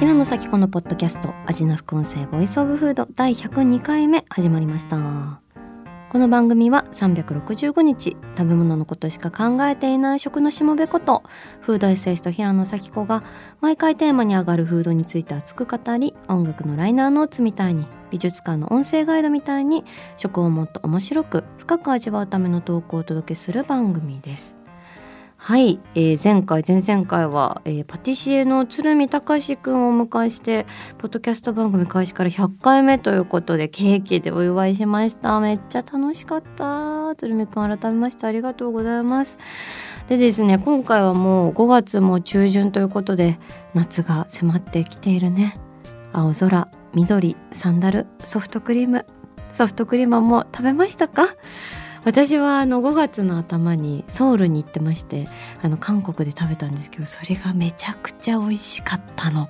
平野咲子のポッドキャスト味な副音声 Voice of Food 第102回目始まりましたこの番組は365日食べ物のことしか考えていない食のしもべことフードエッセイスト平野咲子が毎回テーマに上がるフードについて熱く語り音楽のライナーノーツみたいに美術館の音声ガイドみたいに食をもっと面白く深く味わうための投稿をお届けする番組です。はい、えー前回前々回は、えーパティシエの鶴見隆くんをお迎えしてポッドキャスト番組開始から100回目ということでケーキでお祝いしました。めっちゃ楽しかった。鶴見くん改めましてありがとうございます。でですね今回はもう5月も中旬ということで夏が迫ってきているね。青空緑サンダルソフトクリーム。ソフトクリームはもう食べましたか？私はあの5月の頭にソウルに行ってましてあの韓国で食べたんですけどそれがめちゃくちゃ美味しかったの。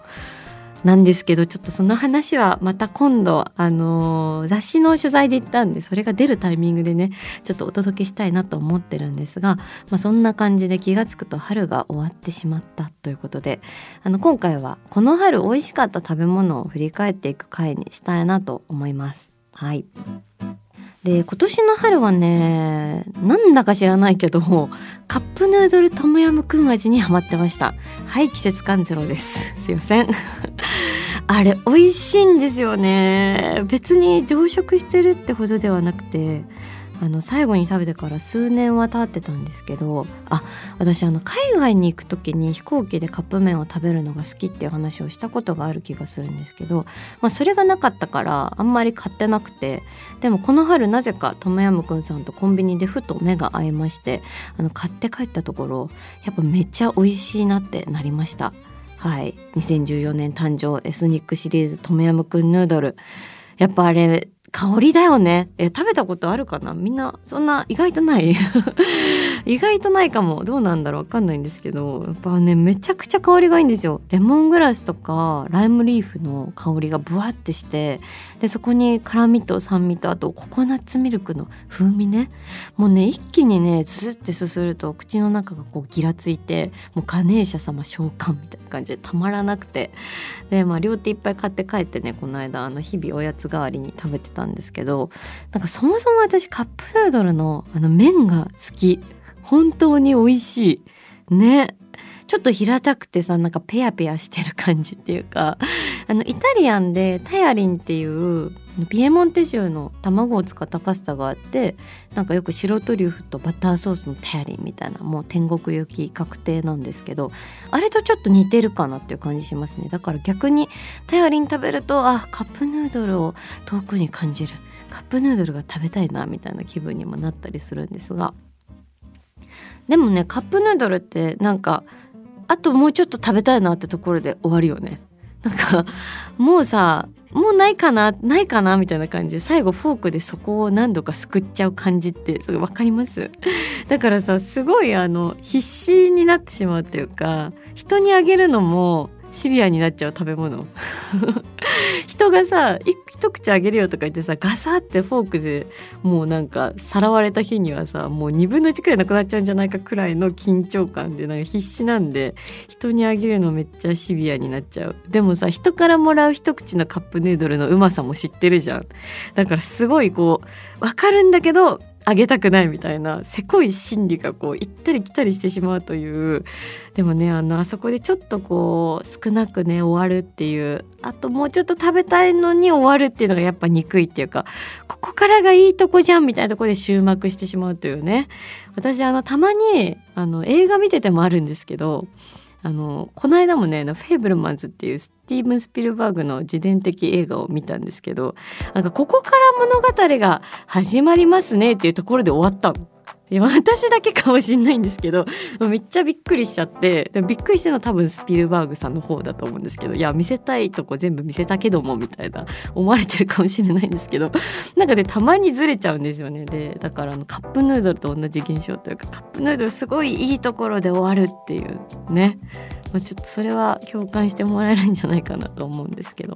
なんですけどちょっとその話はまた今度あの雑誌の取材で行ったんでそれが出るタイミングでねちょっとお届けしたいなと思ってるんですが、まあ、そんな感じで気が付くと春が終わってしまったということであの今回はこの春美味しかった食べ物を振り返っていく回にしたいなと思います。はいで今年の春はねなんだか知らないけどカップヌードルトムヤムクン味にハマってました。はい季節感ゼロです。すいません。あれ美味しいんですよね。別に常食してるってほどではなくてあの最後に食べてから数年は経ってたんですけどあ私あの海外に行く時に飛行機でカップ麺を食べるのが好きっていう話をしたことがある気がするんですけど、まあ、それがなかったからあんまり買ってなくてでもこの春なぜかトムヤムくんさんとコンビニでふと目が合いましてあの買って帰ったところやっぱめっちゃ美味しいなってなりました。はい。2014年誕生エスニックシリーズトムヤムくんヌードル。やっぱあれ香りだよね。え食べたことあるかな？みんなそんな意外とない？意外とないかも。どうなんだろう？わかんないんですけど。やっぱねめちゃくちゃ香りがいいんですよ。レモングラスとかライムリーフの香りがブワってしてでそこに辛みと酸味とあとココナッツミルクの風味ね。もうね一気にねススってすすると口の中がこうギラついてもうガネーシャ様召喚みたいな感じでたまらなくて。でまあ両手いっぱい買って帰ってねこの間あの日々おやつ代わりに食べてたたんですけどなんかそもそも私カップヌードルのあの麺が好き。本当に美味しい。ね。ちょっと平たくてさなんかペヤペヤしてる感じっていうか。あのイタリアンでタヤリンっていうピエモンテ州の卵を使ったパスタがあってなんかよく白トリュフとバターソースのタヤリンみたいなもう天国行き確定なんですけどあれとちょっと似てるかなっていう感じしますね。だから逆にタヤリン食べるとあカップヌードルを遠くに感じる。カップヌードルが食べたいなみたいな気分にもなったりするんですが。でもねカップヌードルってなんかあともうちょっと食べたいなってところで終わるよね。なんかもうさもうないかなないかなみたいな感じで最後フォークでそこを何度かすくっちゃう感じってすごい分かります？だからさすごいあの必死になってしまうというか人にあげるのもシビアになっちゃう食べ物。人がさ一口あげるよとか言ってさガサってフォークでもうなんかさらわれた日にはさもう2分の1くらいなくなっちゃうんじゃないかくらいの緊張感でなんか必死なんで人にあげるのめっちゃシビアになっちゃう。でもさ人からもらう一口のカップヌードルのうまさも知ってるじゃん。だからすごいこうわかるんだけどあげたくないみたいなせこい心理がこう行ったり来たりしてしまうという。でもねあのあそこでちょっとこう少なくね終わるっていう。あともうちょっと食べたいのに終わるっていうのがやっぱ憎いっていうかここからがいいとこじゃんみたいなとこで終幕してしまうというね。私あのたまにあの映画見ててもあるんですけどあのこの間もね「フェイブルマンズ」っていうスティーブン・スピルバーグの自伝的映画を見たんですけどなんかここから物語が始まりますねっていうところで終わったの。私だけかもしんないんですけどめっちゃびっくりしちゃってでびっくりしてるのは多分スピルバーグさんの方だと思うんですけどいや見せたいとこ全部見せたけどもみたいな思われてるかもしれないんですけどなんか、ね、たまにずれちゃうんですよね。でだからあのカップヌードルと同じ現象というかカップヌードルすごいいいところで終わるっていうね。まあ、ちょっとそれは共感してもらえるんじゃないかなと思うんですけど。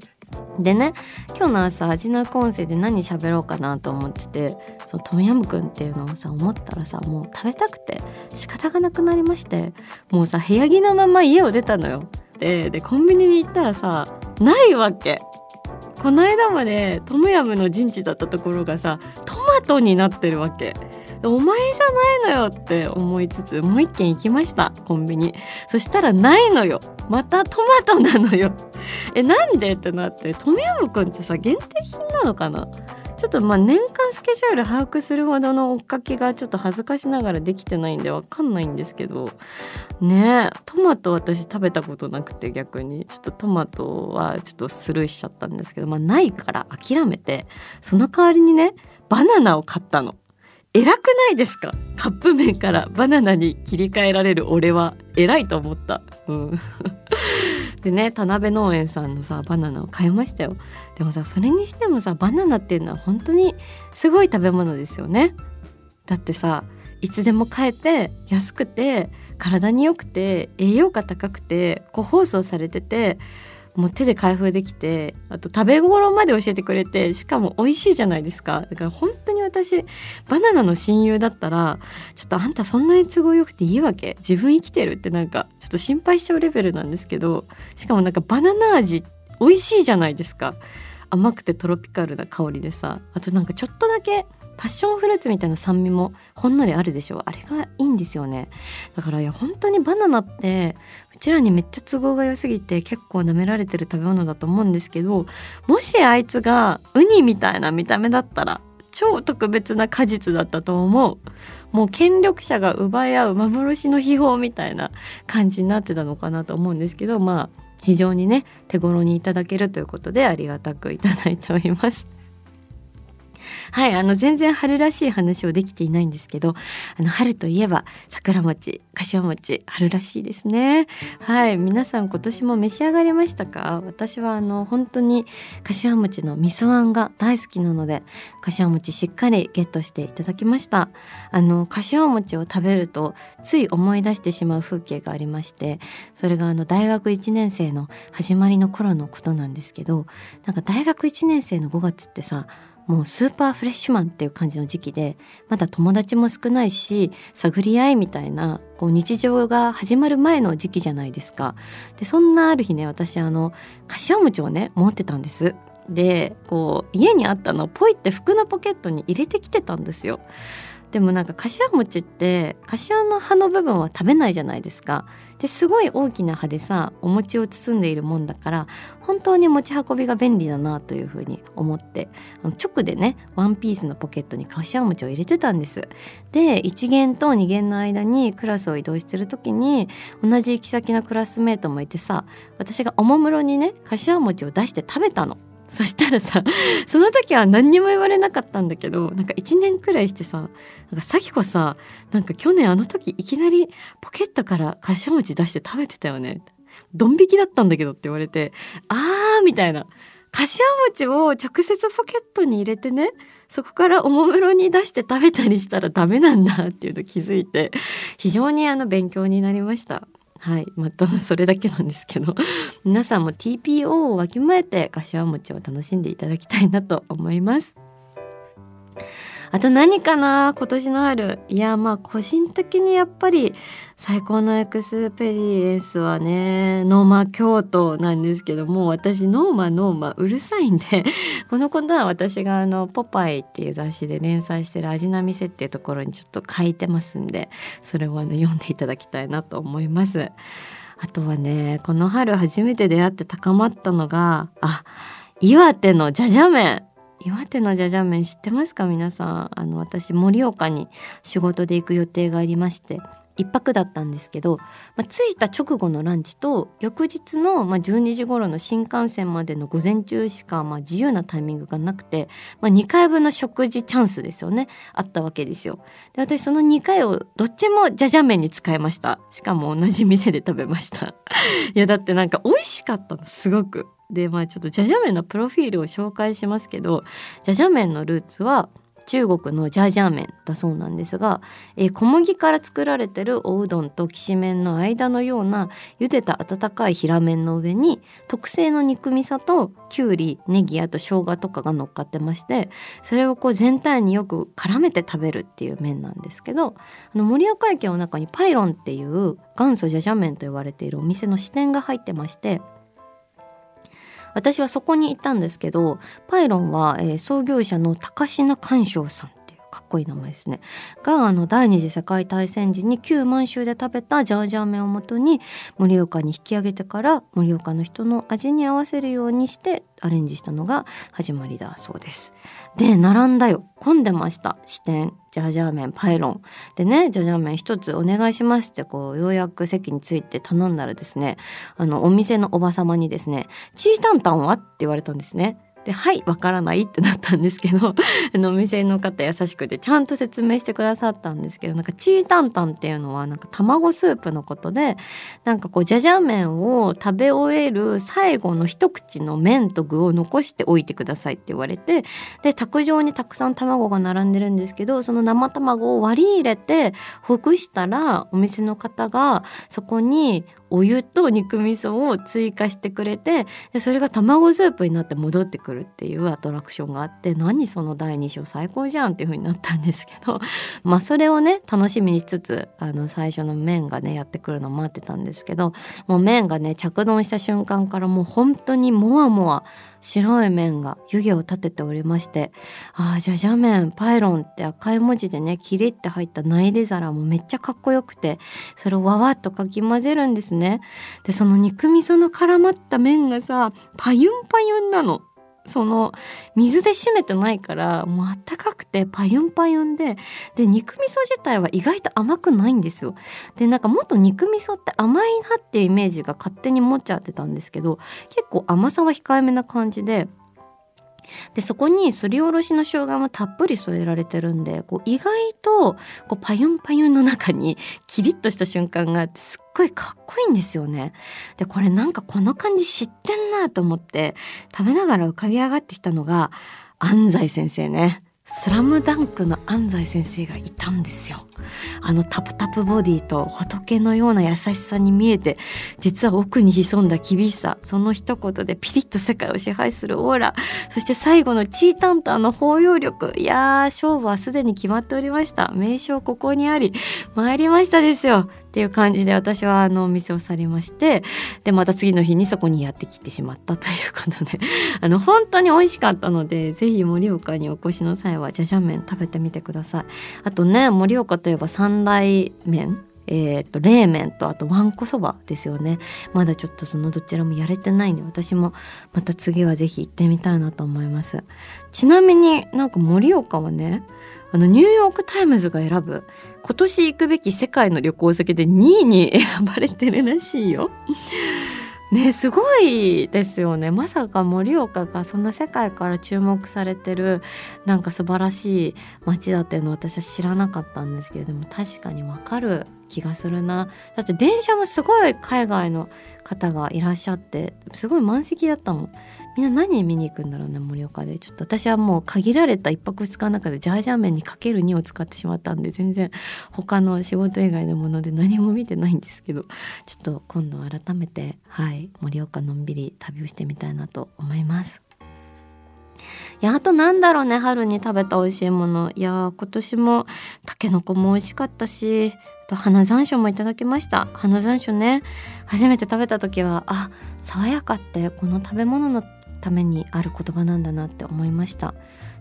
でね今日の朝味の音声で何喋ろうかなと思っててそのトムヤムクンっていうのをさ思ったらさもう食べたくて仕方がなくなりましてもうさ部屋着のまま家を出たのよ。ででコンビニに行ったらさないわけ。この間までトムヤムの陣地だったところがさトマトになってるわけ。お前じゃないのよって思いつつもう一軒行きましたコンビニ。そしたらないのよ。またトマトなのよ。えなんでってなってトムヤムくんってさ限定品なのかな？ちょっとまあ年間スケジュール把握するほどの追っかけがちょっと恥ずかしながらできてないんでわかんないんですけど。ねトマト私食べたことなくて逆に。ちょっとトマトはちょっとスルーしちゃったんですけどまあないから諦めてその代わりにねバナナを買ったの。偉くないですか？カップ麺からバナナに切り替えられる俺は偉いと思った。うん、でね田辺農園さんのさバナナを買いましたよ。でもさそれにしてもさバナナっていうのは本当にすごい食べ物ですよね。だってさいつでも買えて安くて体に良くて栄養価高くて個包装されててもう手で開封できてあと食べ頃まで教えてくれてしかも美味しいじゃないですか。だから本当に私バナナの親友だったらちょっとあんたそんなに都合よくていいわけ？自分生きてるってなんかちょっと心配しちゃうレベルなんですけどしかもなんかバナナ味美味しいじゃないですか。甘くてトロピカルな香りでさ。あとなんかちょっとだけパッションフルーツみたいな酸味もほんのりあるでしょ。あれがいいんですよね。だからいや本当にバナナってうちらにめっちゃ都合が良すぎて結構舐められてる食べ物だと思うんですけどもしあいつがウニみたいな見た目だったら超特別な果実だったと思う。もう権力者が奪い合う幻の秘宝みたいな感じになってたのかなと思うんですけどまあ非常にね手頃にいただけるということでありがたくいただいております。はいあの全然春らしい話をできていないんですけどあの春といえば桜餅柏餅春らしいですね。はい皆さん今年も召し上がりましたか？私はあの本当に柏餅の味噌あんが大好きなので柏餅しっかりゲットしていただきました。あの柏餅を食べるとつい思い出してしまう風景がありましてそれがあの大学1年生の始まりの頃のことなんですけどなんか大学1年生の5月ってさもうスーパーフレッシュマンっていう感じの時期でまだ友達も少ないし探り合いみたいなこう日常が始まる前の時期じゃないですか。でそんなある日ね私あの柏餅をね持ってたんです。でこう家にあったのをポイって服のポケットに入れてきてたんですよ。でもなんか柏餅って柏の葉の部分は食べないじゃないですか。ですごい大きな葉でさお餅を包んでいるもんだから本当に持ち運びが便利だなというふうに思ってあの直でねワンピースのポケットに柏餅を入れてたんです。で1限と2限の間にクラスを移動してる時に同じ行き先のクラスメートもいてさ私がおもむろにね柏餅を出して食べたの。そしたらさ その時は何にも言われなかったんだけどなんか1年くらいしてさなんか咲子さなんか去年あの時いきなりポケットから柏餅出して食べてたよねドン引きだったんだけどって言われてあーみたいな柏餅を直接ポケットに入れてねそこからおもむろに出して食べたりしたらダメなんだっていうの気づいて非常にあの勉強になりました。はいまあ、それだけなんですけど 皆さんも TPO をわきまえて柏餅を楽しんでいただきたいなと思います。あと何かな今年の春いやまあ個人的にやっぱり最高の experience はねノーマ京都なんですけども私ノーマノーマうるさいんで このことは私があの「ポパイ」っていう雑誌で連載してる「味な店」っていうところにちょっと書いてますんでそれをあの読んでいただきたいなと思います。あとはねこの春初めて出会って高まったのがあ岩手のじゃじゃ麺岩手のじゃじゃ麺知ってますか？皆さん。あの私盛岡に仕事で行く予定がありまして1泊だったんですけど、まあ、着いた直後のランチと翌日の、まあ、12時頃の新幹線までの午前中しか、まあ、自由なタイミングがなくて、まあ、2回分の食事チャンスですよね。あったわけですよ。で私その2回をどっちもじゃじゃ麺に使いました。しかも同じ店で食べました。いやだってなんか美味しかったのすごく。でまあちょっとじゃじゃ麺のプロフィールを紹介しますけどじゃじゃ麺のルーツは中国のジャージャー麺だそうなんですが、えー、小麦から作られてるおうどんときしめんの間のような茹でた温かい平麺の上に特製の肉味噌ときゅうりネギあと生姜とかが乗っかってましてそれをこう全体によく絡めて食べるっていう麺なんですけどあの盛岡駅の中にパイロンっていう元祖ジャジャ麺と言われているお店の支店が入ってまして私はそこに行ったんですけどパイロンは、えー、創業者の高階寛章さん。かっこいい名前ですね。があの第二次世界大戦時に旧満州で食べたジャージャー麺をもとに盛岡に引き上げてから盛岡の人の味に合わせるようにしてアレンジしたのが始まりだそうです。で並んだよ。混んでました。支店ジャージャー麺パイロン。でねジャージャー麺一つお願いしますってこうようやく席について頼んだらですねあのお店のおば様にですね「チータンタンは?」って言われたんですね。で「はいわからない」ってなったんですけど あのお店の方優しくてちゃんと説明してくださったんですけどなんかチータンタンっていうのはなんか卵スープのことでなんかこうじゃじゃ麺を食べ終える最後の一口の麺と具を残しておいてくださいって言われてで卓上にたくさん卵が並んでるんですけどその生卵を割り入れてほぐしたらお店の方がそこにお湯と肉味噌を追加してくれてでそれが卵スープになって戻ってくる。るっていうアトラクションがあって何その第2章最高じゃんっていう風になったんですけど まあそれをね楽しみにしつつあの最初の麺がねやってくるのを待ってたんですけどもう麺がね着丼した瞬間からもう本当にもわもわ白い麺が湯気を立てておりましてああじゃじゃ麺パイロンって赤い文字でねキリって入った内入れ皿もめっちゃかっこよくてそれをわわっとかき混ぜるんですね。でその肉味噌の絡まった麺がさパユンパユンなの。その水で締めてないからもうあったかくてパユンパユンで。で肉味噌自体は意外と甘くないんですよ。でなんかもっと肉味噌って甘いなっていうイメージが勝手に持っちゃってたんですけど結構甘さは控えめな感じででそこにすりおろしの生姜もたっぷり添えられてるんでこう意外とこうパユンパユンの中に キリッとした瞬間があってすっごいかっこいいんですよね。でこれなんかこの感じ知ってんなと思って食べながら浮かび上がってきたのが安西先生ね。スラムダンクの安西先生がいたんですよ。あのタプタプボディと仏のような優しさに見えて実は奥に潜んだ厳しさその一言でピリッと世界を支配するオーラそして最後のチータンタンの包容力いやー勝負はすでに決まっておりました名称ここにあり参りましたですよっていう感じで私はあのお店を去りましてでまた次の日にそこにやってきてしまったということで あの本当に美味しかったので是非盛岡にお越しの際はじゃじゃ麺食べてみてください。あとね盛岡といえば三大麺えーと、冷麺とあとわんこそばですよね。まだちょっとそのどちらもやれてないんで私もまた次は是非行ってみたいなと思います。ちなみになんか盛岡はねあのニューヨーク・タイムズが選ぶ今年行くべき世界の旅行先で2位に選ばれてるらしいよ。ねすごいですよねまさか盛岡がそんな世界から注目されてるなんか素晴らしい街だっていうの私は知らなかったんですけれども確かにわかる気がするな。だって電車もすごい海外の方がいらっしゃってすごい満席だったもん。みんな何見に行くんだろうね盛岡で。ちょっと私はもう限られた1泊2日の中でジャージャー麺にかける2を使ってしまったんで全然他の仕事以外のもので何も見てないんですけど。ちょっと今度改めてはい盛岡のんびり旅をしてみたいなと思います。いやあとなんだろうね春に食べた美味しいもの。いや今年もたけのこも美味しかったしと花山椒もいただきました。花山椒ね。初めて食べた時はあ爽やかってこの食べ物のためにある言葉なんだなって思いました。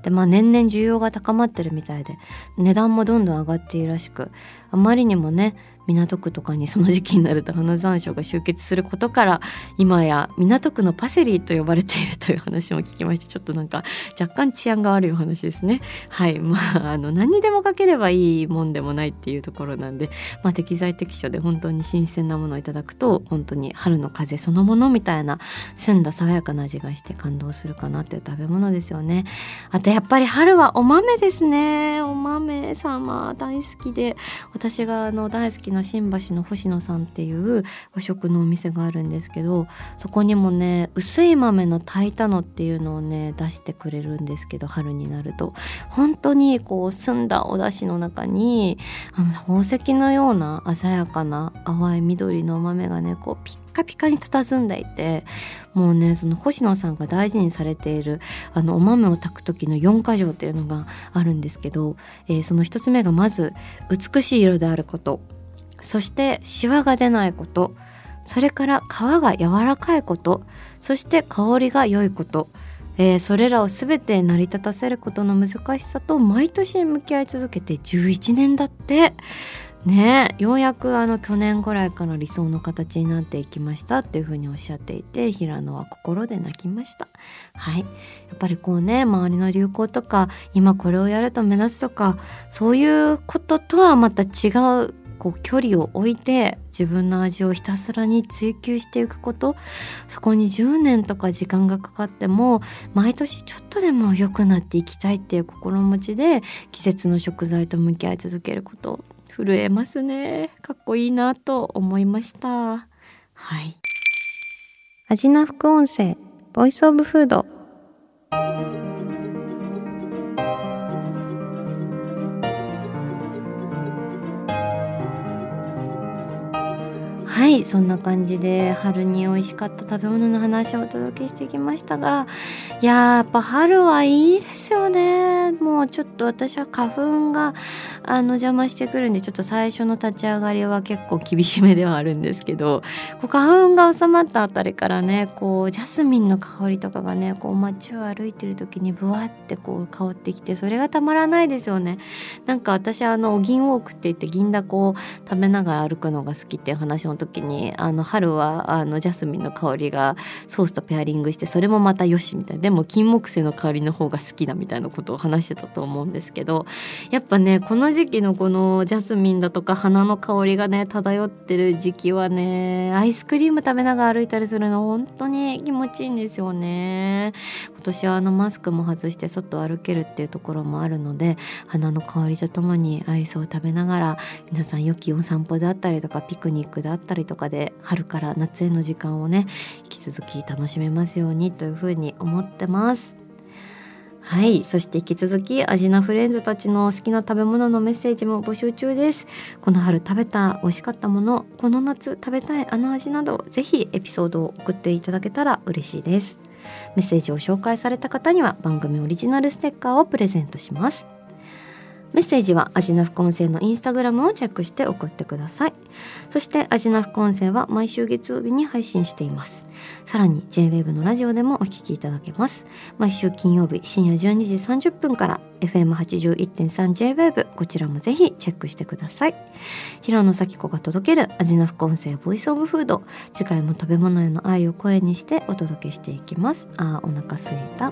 でまあ年々需要が高まってるみたいで値段もどんどん上がっているらしくあまりにもね港区とかにその時期になると花山椒が集結することから今や港区のパセリと呼ばれているという話も聞きましてちょっとなんか若干治安が悪いお話ですね。はい。まああの何にでもかければいいもんでもないっていうところなんで、まあ、適材適所で本当に新鮮なものをいただくと本当に春の風そのものみたいな澄んだ爽やかな味がして感動するかなっていう食べ物ですよね。あとやっぱり春はお豆ですね。お豆様大好きで。私があの大好きな新橋の星野さんっていう和食のお店があるんですけどそこにもね薄い豆の炊いたのっていうのをね出してくれるんですけど春になると。本当にこう澄んだお出汁の中にあの宝石のような鮮やかな淡い緑のお豆がねこうピッカピカに佇んでいてもうねその星野さんが大事にされているあのお豆を炊く時の4か条っていうのがあるんですけど、えー、その1つ目がまず美しい色であること。そしてシワが出ないこと。それから皮が柔らかいこと。そして香りが良いこと。えー、それらを全て成り立たせることの難しさと毎年向き合い続けて11年だって。ねようやくあの去年ぐらいから理想の形になっていきましたっていうふうにおっしゃっていて平野は心で泣きました。はい。やっぱりこうね周りの流行とか今これをやると目立つとかそういうこととはまた違うこう距離を置いて自分の味をひたすらに追求していくこと。そこに10年とか時間がかかっても毎年ちょっとでも良くなっていきたいっていう心持ちで季節の食材と向き合い続けること。震えますね。かっこいいなと思いました。はい。味な副音声ボイスオブフードはいそんな感じで春に美味しかった食べ物の話をお届けしてきましたがやっぱ春はいいですよね。もうちょっと私は花粉があの邪魔してくるんでちょっと最初の立ち上がりは結構厳しめではあるんですけどこう花粉が収まったあたりからねこうジャスミンの香りとかがねこう街を歩いてる時にブワってこう香ってきてそれがたまらないですよね。なんか私あの銀ウォークって言って銀だこを食べながら歩くのが好きって話の時時にあの春はあのジャスミンの香りがソースとペアリングしてそれもまたよしみたいな。でも金木犀の香りの方が好きだみたいなことを話してたと思うんですけどやっぱねこの時期のこのジャスミンだとか花の香りがね漂ってる時期はねアイスクリーム食べながら歩いたりするの本当に気持ちいいんですよね。今年はあのマスクも外して外歩けるっていうところもあるので花の香りとともにアイスを食べながら皆さん良きお散歩だったりとかピクニックだったりとかで春から夏への時間をね引き続き楽しめますようにというふうに思ってます。はいそして引き続きアジナフレンズたちの好きな食べ物のメッセージも募集中です。この春食べた美味しかったものこの夏食べたいあの味などぜひエピソードを送っていただけたら嬉しいです。メッセージを紹介された方には番組オリジナルステッカーをプレゼントします。メッセージは味の副音声のインスタグラムをチェックして送ってください。そして味の副音声は毎週月曜日に配信しています。さらに JWAVE のラジオでもお聞きいただけます。毎週金曜日深夜12時30分から FM81.3JWAVE こちらもぜひチェックしてください。平野咲子が届ける味の副音声ボイスオブフード。次回も食べ物への愛を声にしてお届けしていきます。あーお腹すいた。